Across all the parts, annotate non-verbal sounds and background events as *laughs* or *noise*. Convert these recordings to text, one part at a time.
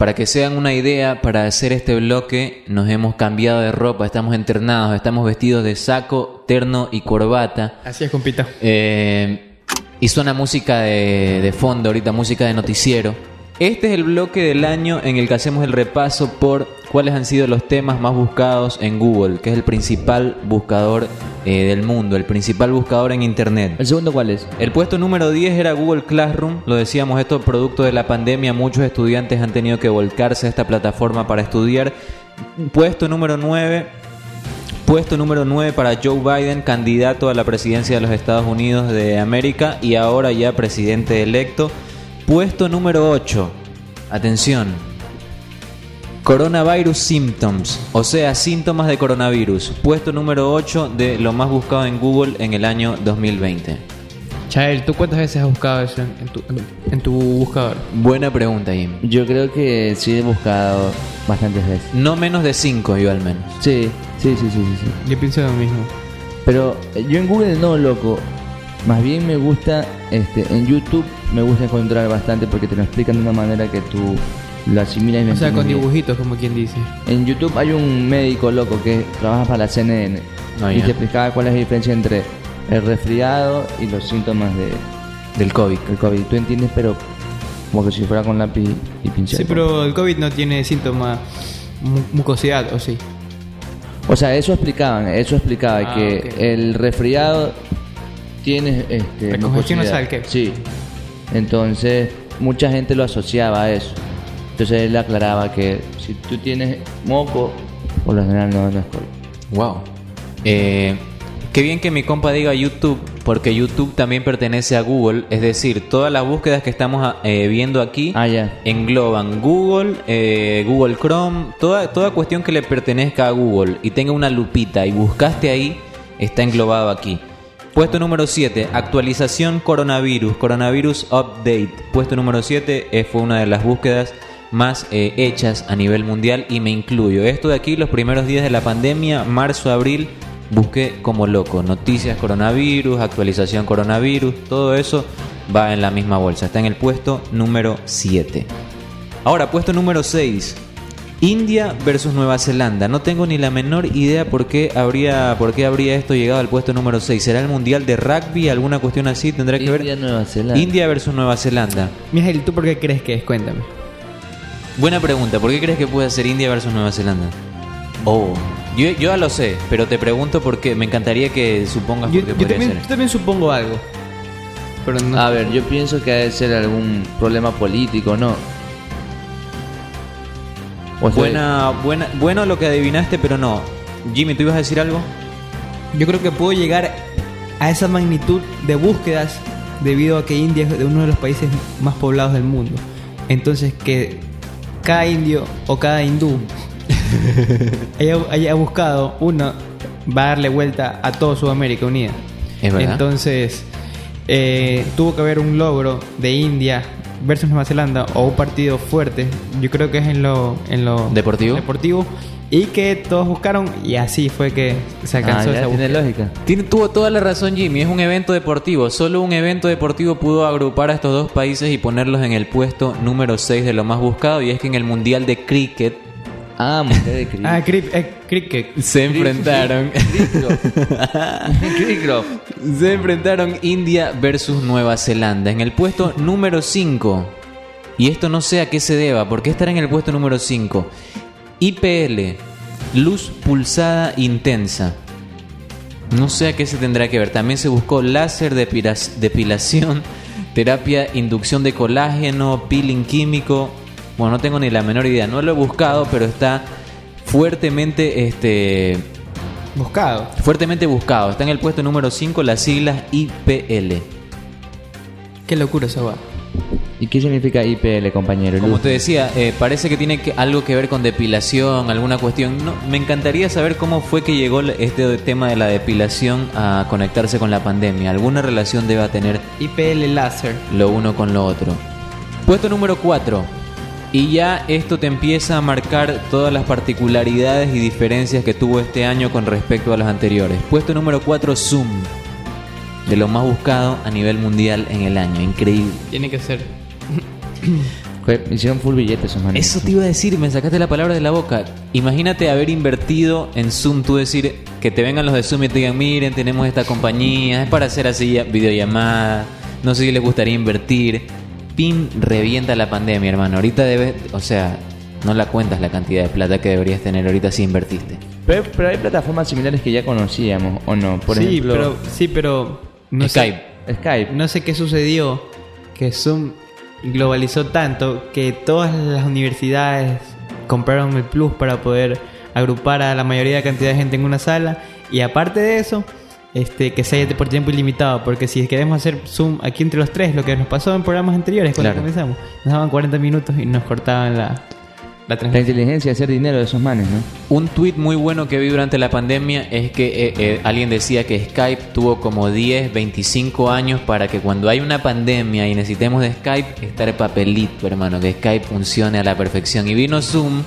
Para que se hagan una idea, para hacer este bloque nos hemos cambiado de ropa, estamos internados, estamos vestidos de saco, terno y corbata. Así es, compita. Eh, y suena música de, de fondo ahorita, música de noticiero. Este es el bloque del año en el que hacemos el repaso por cuáles han sido los temas más buscados en Google, que es el principal buscador eh, del mundo, el principal buscador en Internet. ¿El segundo cuál es? El puesto número 10 era Google Classroom. Lo decíamos, esto producto de la pandemia. Muchos estudiantes han tenido que volcarse a esta plataforma para estudiar. Puesto número 9. Puesto número 9 para Joe Biden, candidato a la presidencia de los Estados Unidos de América y ahora ya presidente electo. Puesto número 8. Atención. Coronavirus Symptoms, o sea, síntomas de coronavirus. Puesto número 8 de lo más buscado en Google en el año 2020. Chael, ¿tú cuántas veces has buscado eso en, tu, en tu buscador? Buena pregunta, Jim. Yo creo que sí he buscado bastantes veces. No menos de 5 yo al menos. Sí, sí, sí, sí, sí. sí. Yo pienso lo mismo. Pero eh, yo en Google no, loco. Más bien me gusta, este, en YouTube me gusta encontrar bastante porque te lo explican de una manera que tú lo asimilas y lo O sea, con bien. dibujitos, como quien dice. En YouTube hay un médico loco que trabaja para la CNN Ah, y te explicaba cuál es la diferencia entre el resfriado y los síntomas de, Del COVID. del COVID. Tú entiendes, pero como que si fuera con lápiz y pincel. Sí, pero el COVID no tiene síntomas mu- mucosidad, ¿o sí? O sea, eso explicaban, eso explicaba Ah, que el resfriado tiene este mucosidad. nasal, ¿qué? Sí. Entonces, mucha gente lo asociaba a eso. Entonces él aclaraba que si tú tienes moco, por lo general no, no es COVID. Wow. Eh, qué bien que mi compa diga YouTube, porque YouTube también pertenece a Google. Es decir, todas las búsquedas que estamos eh, viendo aquí Ah, engloban Google, eh, Google Chrome, toda, toda cuestión que le pertenezca a Google y tenga una lupita y buscaste ahí, está englobado aquí. Puesto número 7, actualización coronavirus, coronavirus update. Puesto número 7 fue una de las búsquedas más eh, hechas a nivel mundial y me incluyo. Esto de aquí, los primeros días de la pandemia, marzo, abril, busqué como loco. Noticias coronavirus, actualización coronavirus, todo eso va en la misma bolsa. Está en el puesto número 7. Ahora, puesto número 6. India versus Nueva Zelanda. No tengo ni la menor idea por qué habría, por qué habría esto llegado al puesto número 6. ¿Será el Mundial de Rugby? ¿Alguna cuestión así? ¿Tendrá que India, ver? Nueva Zelanda. India versus Nueva Zelanda. Miguel, ¿tú por qué crees que es? Cuéntame. Buena pregunta. ¿Por qué crees que puede ser India versus Nueva Zelanda? Oh, yo, yo ya lo sé, pero te pregunto porque me encantaría que supongas Yo, por qué yo podría también, ser. yo también supongo algo. Pero no. A ver, yo pienso que debe ser algún problema político, ¿no? Buena, buena, bueno lo que adivinaste, pero no. Jimmy, ¿tú ibas a decir algo? Yo creo que puedo llegar a esa magnitud de búsquedas debido a que India es de uno de los países más poblados del mundo. Entonces que cada indio o cada hindú *laughs* haya, haya buscado uno va a darle vuelta a toda Sudamérica unida. Es verdad. Entonces eh, tuvo que haber un logro de India versus Nueva Zelanda o un partido fuerte. Yo creo que es en lo, en lo ¿Deportivo? deportivo y que todos buscaron y así fue que se ah, alcanzó ya esa tiene búsqueda. lógica. Tiene, tuvo toda la razón Jimmy, es un evento deportivo. Solo un evento deportivo pudo agrupar a estos dos países y ponerlos en el puesto número 6 de lo más buscado. Y es que en el Mundial de Cricket Ah, mujer de cricket. Ah, cri- eh, cricket. se enfrentaron. Cricket. *laughs* se enfrentaron India versus Nueva Zelanda. En el puesto número 5. Y esto no sé a qué se deba. ¿Por qué estará en el puesto número 5? IPL. Luz pulsada intensa. No sé a qué se tendrá que ver. También se buscó láser depila- depilación, *laughs* terapia, inducción de colágeno, peeling químico. Bueno, no tengo ni la menor idea. No lo he buscado, pero está fuertemente, este, Buscado. fuertemente buscado. Está en el puesto número 5 las siglas IPL. Qué locura esa va. ¿Y qué significa IPL, compañero? Como Luz? te decía, eh, parece que tiene que- algo que ver con depilación, alguna cuestión. No, me encantaría saber cómo fue que llegó este tema de la depilación a conectarse con la pandemia. Alguna relación debe tener IPL láser. lo uno con lo otro. Puesto número 4. Y ya esto te empieza a marcar todas las particularidades y diferencias que tuvo este año con respecto a los anteriores. Puesto número 4, Zoom. De lo más buscado a nivel mundial en el año. Increíble. Tiene que ser. *laughs* Fue- hicieron full billetes esos manes. Eso te iba a decir, me sacaste la palabra de la boca. Imagínate haber invertido en Zoom, tú decir que te vengan los de Zoom y te digan, miren, tenemos esta compañía, es para hacer así videollamadas, no sé si les gustaría invertir. Pin revienta la pandemia, hermano. Ahorita debes, o sea, no la cuentas la cantidad de plata que deberías tener ahorita si invertiste. Pero, pero hay plataformas similares que ya conocíamos, ¿o no? Por sí, ejemplo, pero, sí, pero no Skype. Sé, Skype. no sé qué sucedió que Zoom globalizó tanto que todas las universidades compraron el plus para poder agrupar a la mayoría de cantidad de gente en una sala y aparte de eso este que sea por tiempo ilimitado porque si queremos hacer zoom aquí entre los tres lo que nos pasó en programas anteriores cuando Claro. comenzamos nos daban 40 minutos y nos cortaban la, la La inteligencia de hacer dinero de esos manes, ¿no? Un tweet muy bueno que vi durante la pandemia es que eh, eh, alguien decía que Skype tuvo como 10, 25 años para que cuando hay una pandemia y necesitemos de Skype, estar papelito, hermano, que Skype funcione a la perfección. Y vino Zoom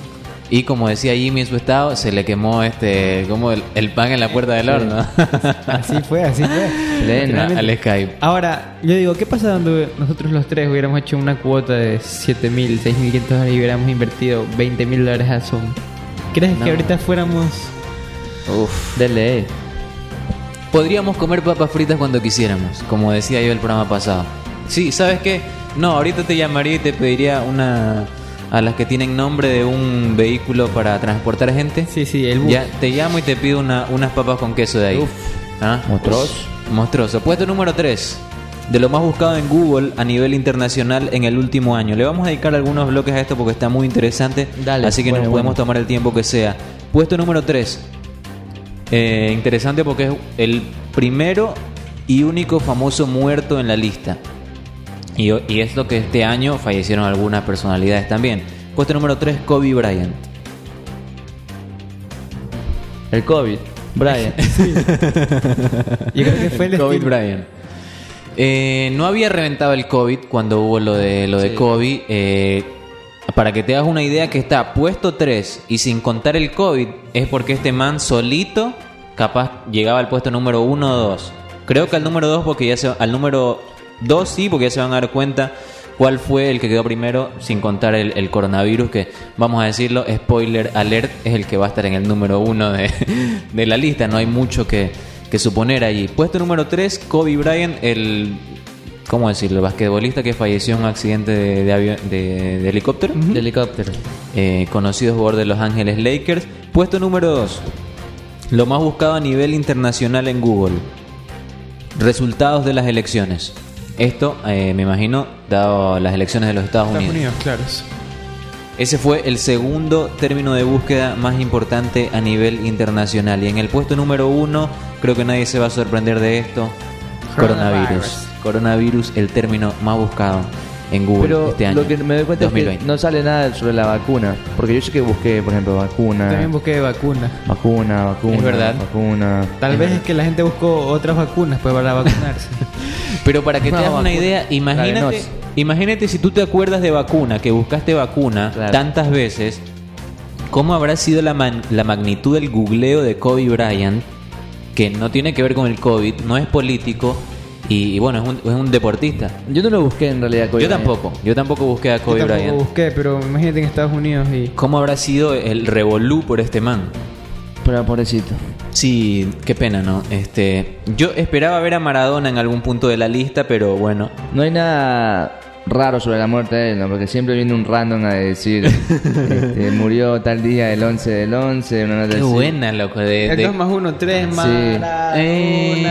y como decía Jimmy en su estado, se le quemó este como el, el pan en la puerta del horno así fue así fue *laughs* Plena. Al Skype. Ahora, yo digo, ¿qué pasa donde nosotros los tres hubiéramos hecho una cuota de 7.000, 6.500 dólares y hubiéramos invertido 20.000 dólares a Zoom? ¿Crees No. que ahorita fuéramos... Uf. Dele. Podríamos comer papas fritas cuando quisiéramos, como decía yo el programa pasado. Sí, ¿sabes qué? No, ahorita te llamaría y te pediría una a las que tienen nombre de un vehículo para transportar gente. Sí, sí, el bus. Ya te llamo y te pido una- unas papas con queso de ahí. Uf. ¿Ah? Monstruoso. Monstruoso. Puesto número 3. De lo más buscado en Google a nivel internacional en el último año. Le vamos a dedicar algunos bloques a esto porque está muy interesante. Dale, así que bueno, nos podemos bueno. tomar el tiempo que sea. Puesto número 3. interesante porque es el primero y único famoso muerto en la lista. Y, y es lo que este año fallecieron algunas personalidades también. Puesto número 3, Kobe Bryant. El COVID. Brian. *laughs* Yo creo que fue el Kobe estilo- Bryant. Eh, no había reventado el COVID cuando hubo lo de lo de Sí. Kobe. Eh, para que te hagas una idea que está puesto 3 y sin contar el COVID, es porque este man solito capaz llegaba al puesto número 1 o 2. Creo que al número 2 porque ya se al número 2 sí, porque ya se van a dar cuenta cuál fue el que quedó primero sin contar el, el coronavirus que vamos a decirlo, spoiler alert, es el que va a estar en el número 1 de, *laughs* de la lista, no hay mucho que, que suponer allí. Puesto número 3, Kobe Bryant, el ¿cómo decirlo? El basquetbolista que falleció en un accidente de, de avión- de- de helicóptero De helicóptero. eh, conocido jugador de Los Ángeles Lakers. Puesto número 2. Lo más buscado a nivel internacional en Google. Resultados de las elecciones. Esto, eh, me imagino, dado las elecciones de los Estados, Estados Unidos. Unidos, claro. Ese fue el segundo término de búsqueda más importante a nivel internacional. Y en el puesto número uno, creo que nadie se va a sorprender de esto. Coronavirus. Coronavirus. Coronavirus, el término más buscado en Google Pero este año. lo que me doy cuenta 2020. es que no sale nada sobre la vacuna. Porque yo sé que busqué, por ejemplo, vacuna. También busqué vacuna. Vacuna, vacuna. Es verdad. Vacuna. Tal vez es que la gente buscó otras vacunas pues, para vacunarse. *laughs* Pero para que te hagas una idea, imagínate, imagínate si tú te acuerdas de vacuna, que buscaste vacuna Claro. tantas veces, ¿cómo habrá sido la, man- la magnitud del googleo de Kobe Bryant, que no tiene que ver con el COVID, no es político y, y bueno, es un, es un deportista? Yo no lo busqué en realidad. Kobe yo Bryant. tampoco, yo tampoco busqué a Yo Kobe tampoco Bryant. busqué, pero imagínate en Estados Unidos y... ¿Cómo habrá sido el revolú por este man? Pero pobrecito. Sí, qué pena, ¿no? Este, yo esperaba ver a Maradona en algún punto de la lista, pero bueno, No hay nada raro sobre la muerte de él, ¿no? Porque siempre viene un random a decir, este, *laughs* murió tal día el 11 del 11, una nota qué así. buena, loco. De, El de- 2 más 1, 3 más... Eh.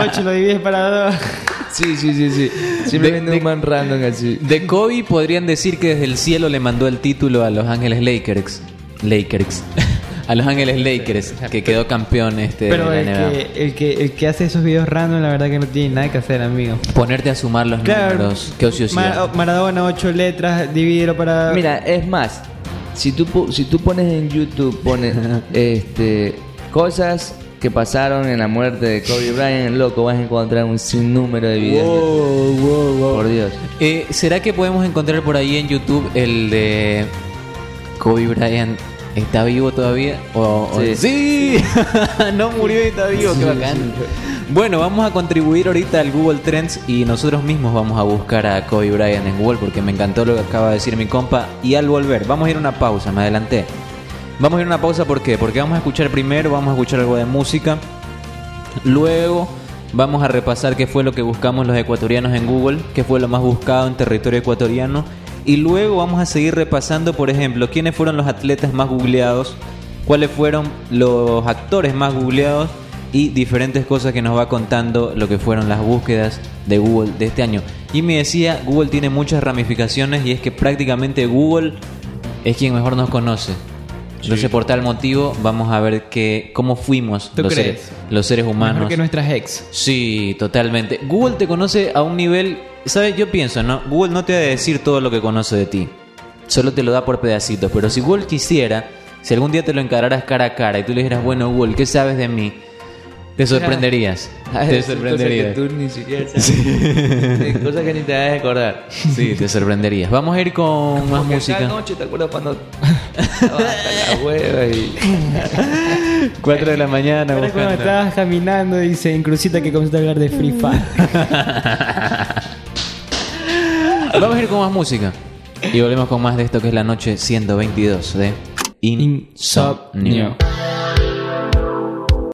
*laughs* 8 lo divides para 2. Sí, sí, sí, sí. Siempre De- viene de- un man random así. De Kobe podrían decir que desde el cielo le mandó el título a Los Ángeles Lakers. Lakers. *laughs* a Los Ángeles Lakers, que quedó campeón este Pero de el la NBA. que, el, que, el que hace esos videos random, la verdad que no tiene nada que hacer, amigo. Ponerte a sumar los Claro, números. Qué ociosidad. Ma- Maradona, 8 letras, divídelo para... Mira, es más, si tú, pu- si tú pones en YouTube, pones *laughs* este, cosas que pasaron en la muerte de Kobe Bryant, loco, vas a encontrar un sinnúmero de videos. Wow, wow, wow. Por Dios. Eh, ¿Será que podemos encontrar por ahí en YouTube el de Kobe Bryant? ¿Está vivo todavía? O, o- Sí. ¡Sí! *laughs* no murió y está vivo, qué bacán. Bueno, vamos a contribuir ahorita al Google Trends y nosotros mismos vamos a buscar a Kobe Bryant en Google porque me encantó lo que acaba de decir mi compa. Y al volver, vamos a ir a una pausa, me adelanté. Vamos a ir a una pausa, ¿por qué? Porque vamos a escuchar primero, vamos a escuchar algo de música. Luego vamos a repasar qué fue lo que buscamos los ecuatorianos en Google, qué fue lo más buscado en territorio ecuatoriano. Y luego vamos a seguir repasando, por ejemplo, quiénes fueron los atletas más googleados, cuáles fueron los actores más googleados y diferentes cosas que nos va contando lo que fueron las búsquedas de Google de este año. Y me decía, Google tiene muchas ramificaciones y es que prácticamente Google es quien mejor nos conoce. Entonces, por tal motivo, vamos a ver que, cómo fuimos ¿Tú los crees? seres, los seres humanos. Mejor que nuestras ex. Sí, totalmente. Google te conoce a un nivel, ¿sabes? Yo pienso, ¿no? Google no te va a decir todo lo que conoce de ti. Solo te lo da por pedacitos. Pero si Google quisiera, si algún día te lo encararas cara a cara y tú le dijeras, bueno, Google, ¿qué sabes de mí? Te sorprenderías. *laughs* Ah, te sorprenderías. Cosas que tú ni siquiera *laughs* sabes. Hay Cosas que ni te vas a acordar. Sí, te sorprenderías. Vamos a ir con más Porque música. Cada noche te acuerdas cuando estabas hasta la hueva y *laughs* 4 de la mañana Ahora cuando estabas caminando, dice en crucita que comienza a hablar de Free Fire. Vamos a ir con más música. Y volvemos con más de esto que es la noche 122 de Insomnio. Insomnio.